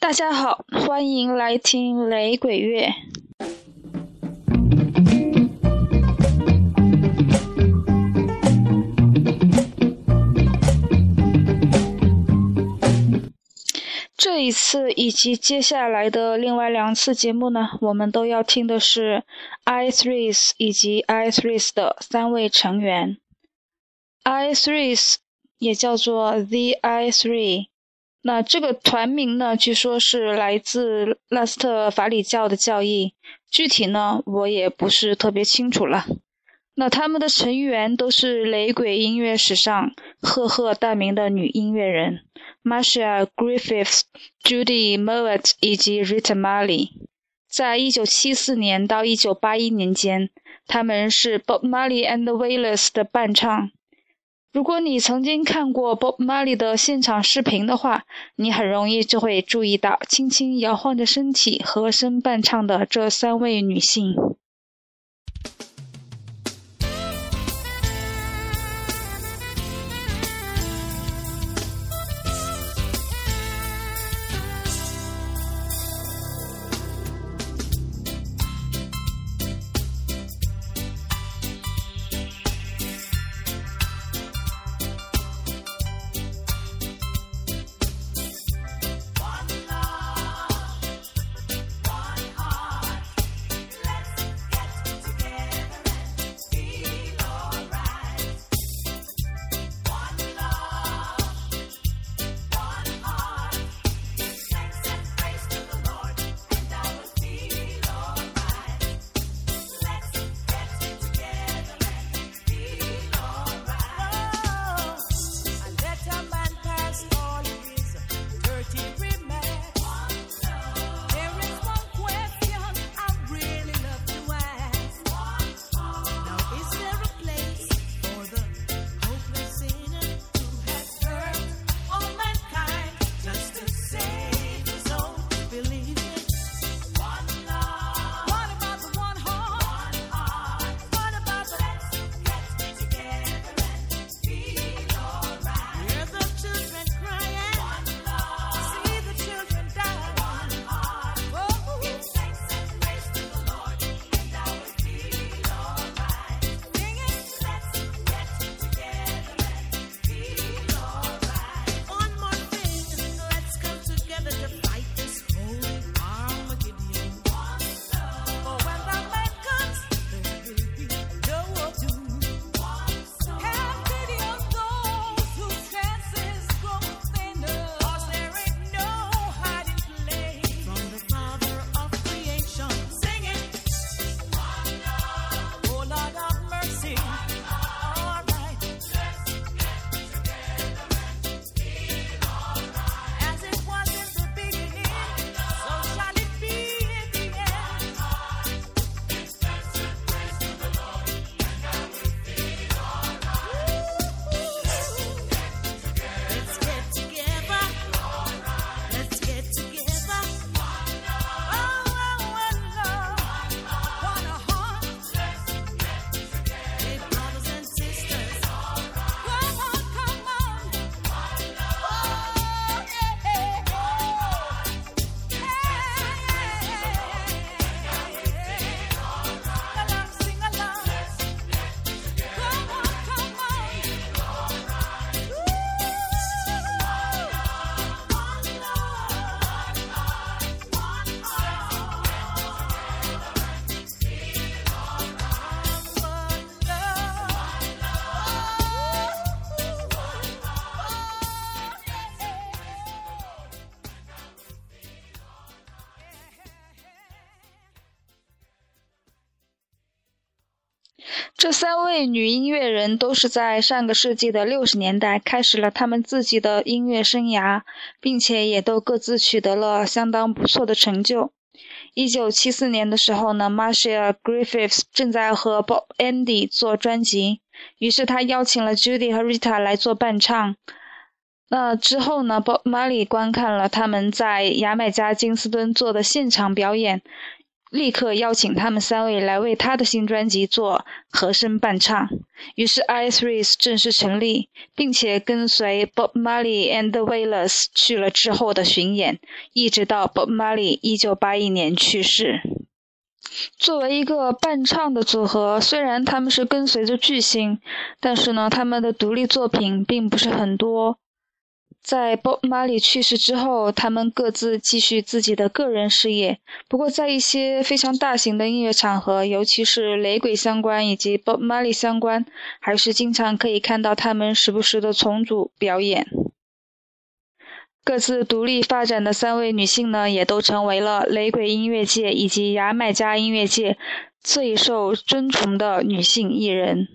大家好，欢迎来听雷鬼乐。这一次以及接下来的另外两次节目呢，我们都要听的是 I Threes 以及 I Threes 的三位成员。I Threes 也叫做 The I Three。那这个团名呢，据说是来自拉斯特法里教的教义，具体呢我也不是特别清楚了。那他们的成员都是雷鬼音乐史上赫赫大名的女音乐人，Marcia Griffiths、Judy Mowatt 以及 Rita Marley。在一九七四年到一九八一年间，他们是 Bob Marley and the Wailers 的伴唱。如果你曾经看过 Bob Marley 的现场视频的话，你很容易就会注意到轻轻摇晃着身体和声伴唱的这三位女性。这三位女音乐人都是在上个世纪的六十年代开始了他们自己的音乐生涯，并且也都各自取得了相当不错的成就。一九七四年的时候呢，Marcia Griffiths 正在和 Bob Andy 做专辑，于是他邀请了 Judy 和 Rita 来做伴唱。那之后呢，Bob Marley 观看了他们在牙买加金斯敦做的现场表演。立刻邀请他们三位来为他的新专辑做和声伴唱。于是 i Three 正式成立，并且跟随 Bob Marley and the Wailers 去了之后的巡演，一直到 Bob Marley 一九八一年去世。作为一个伴唱的组合，虽然他们是跟随着巨星，但是呢，他们的独立作品并不是很多。在 Bob Marley 去世之后，他们各自继续自己的个人事业。不过，在一些非常大型的音乐场合，尤其是雷鬼相关以及 Bob Marley 相关，还是经常可以看到他们时不时的重组表演。各自独立发展的三位女性呢，也都成为了雷鬼音乐界以及牙买加音乐界最受尊崇的女性艺人。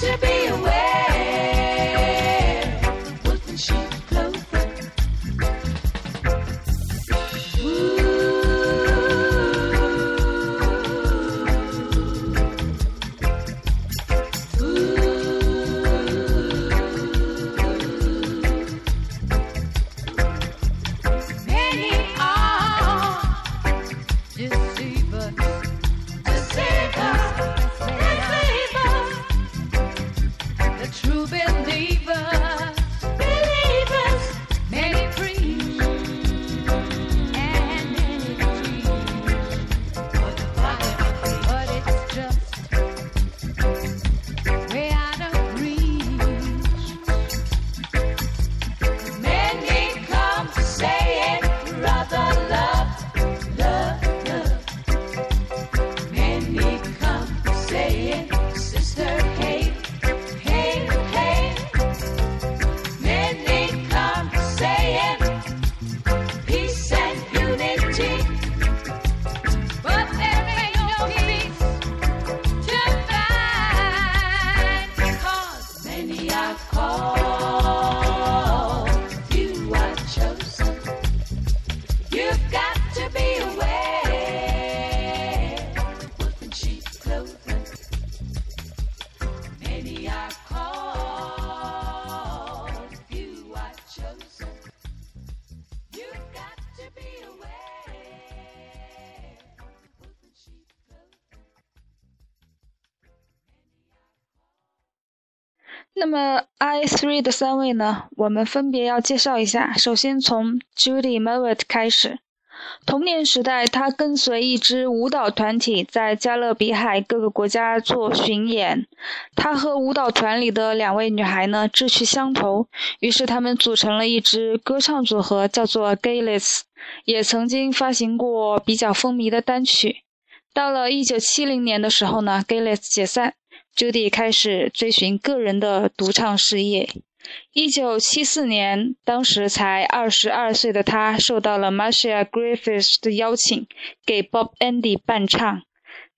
那么，I Three 的三位呢？我们分别要介绍一下。首先从 Judy Mowatt 开始。童年时代，他跟随一支舞蹈团体在加勒比海各个国家做巡演。他和舞蹈团里的两位女孩呢志趣相投，于是他们组成了一支歌唱组合，叫做 Gayless，也曾经发行过比较风靡的单曲。到了1970年的时候呢，Gayless 解散，Judy 开始追寻个人的独唱事业。一九七四年，当时才二十二岁的他受到了 Marcia Griffiths 的邀请，给 Bob Andy 伴唱。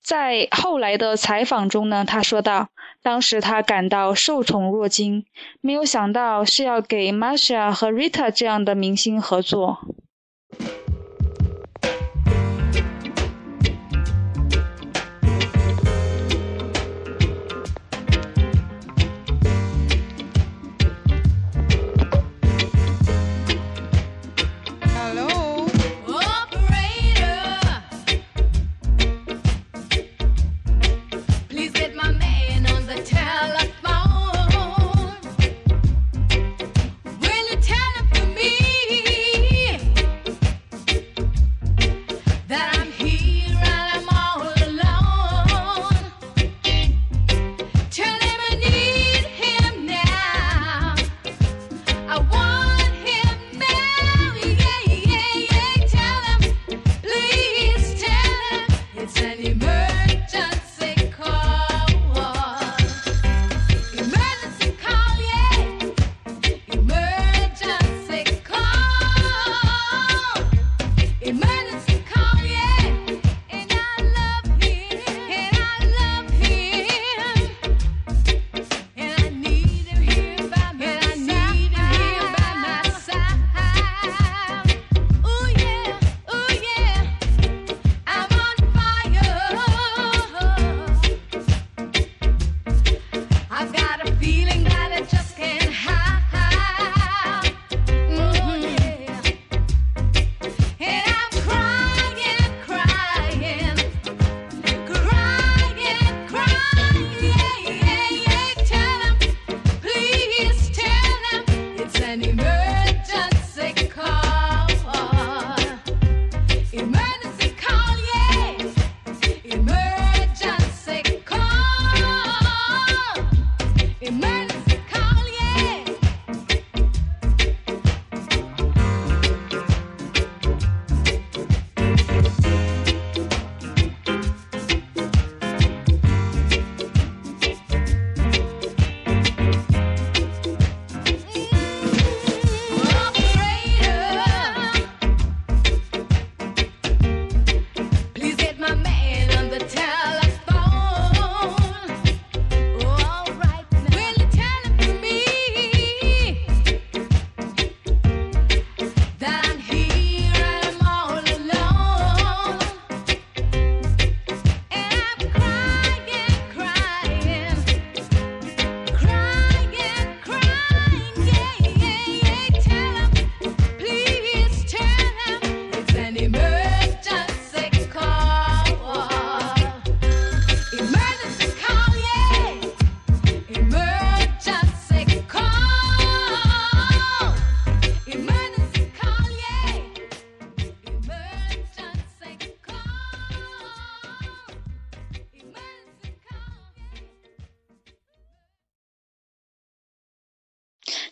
在后来的采访中呢，他说道：“当时他感到受宠若惊，没有想到是要给 Marcia 和 Rita 这样的明星合作。”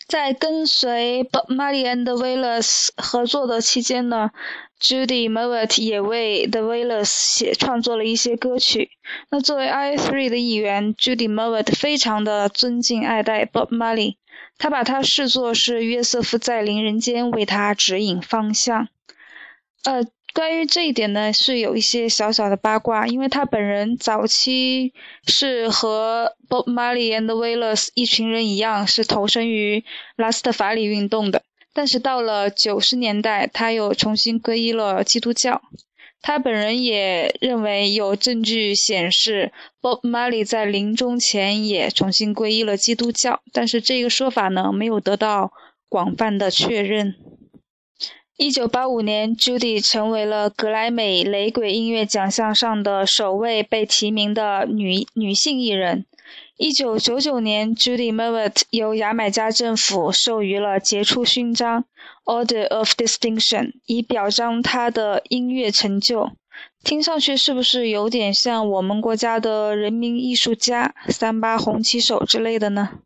在跟随 Bob Marley and the Wailers 合作的期间呢，Judy Mowatt 也为 The Wailers 写创作了一些歌曲。那作为 I Three 的一员，Judy Mowatt 非常的尊敬爱戴 Bob Marley，他把他视作是约瑟夫在临人间，为他指引方向。呃。关于这一点呢，是有一些小小的八卦，因为他本人早期是和 Bob Marley and the Wailers 一群人一样，是投身于拉斯特法里运动的。但是到了九十年代，他又重新皈依了基督教。他本人也认为有证据显示 Bob Marley 在临终前也重新皈依了基督教，但是这个说法呢，没有得到广泛的确认。一九八五年，Judy 成为了格莱美雷鬼音乐奖项上的首位被提名的女女性艺人。一九九九年，Judy Mowatt 由牙买加政府授予了杰出勋章 （Order of Distinction），以表彰他的音乐成就。听上去是不是有点像我们国家的人民艺术家、三八红旗手之类的呢？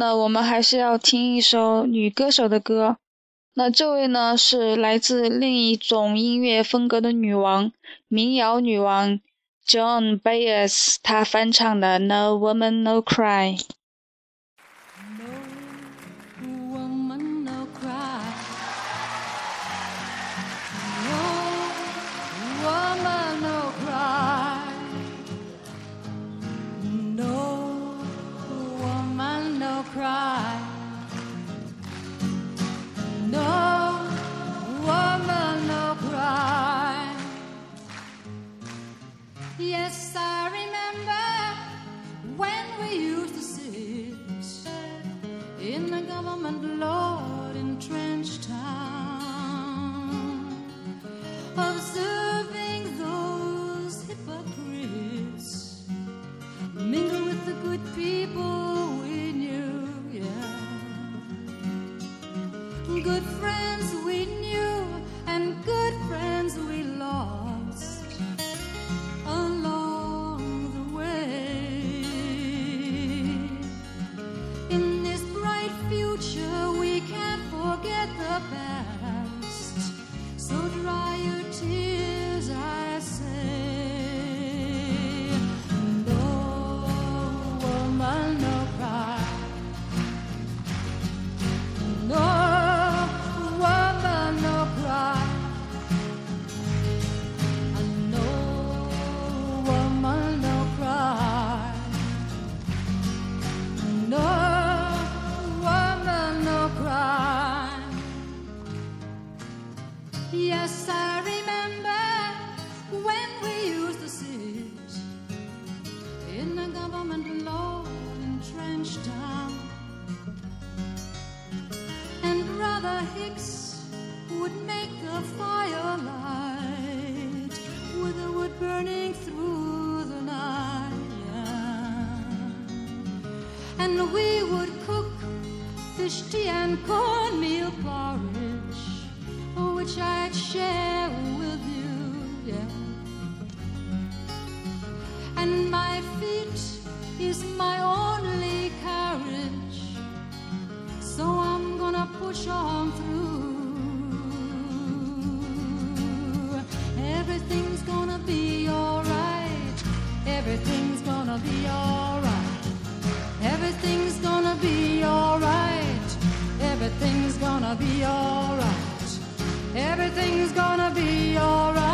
那，我们还是要听一首女歌手的歌。那这位呢，是来自另一种音乐风格的女王——民谣女王 John Baez，她翻唱的《No Woman No Cry》。and Lord entrenched town. And we would cook fish tea and cornmeal porridge, which I'd share with you, yeah. And my feet is my only carriage, so I'm gonna push on through. Everything's gonna be alright. Everything's gonna be alright. Everything's gonna be alright. Everything's gonna be alright. Everything's gonna be alright.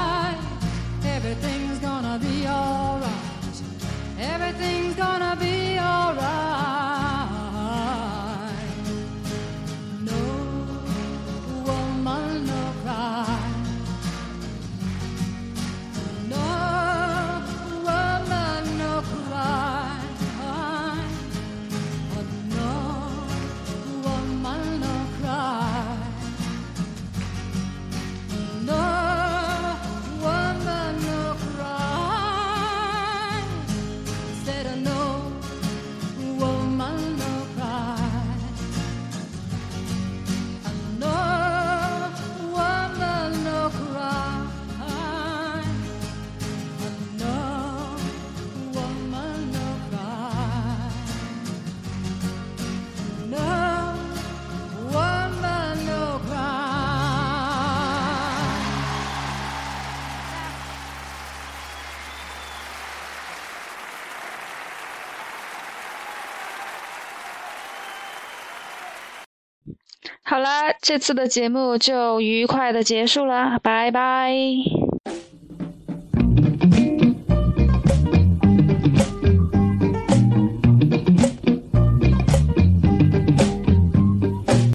好啦，这次的节目就愉快的结束了，拜拜。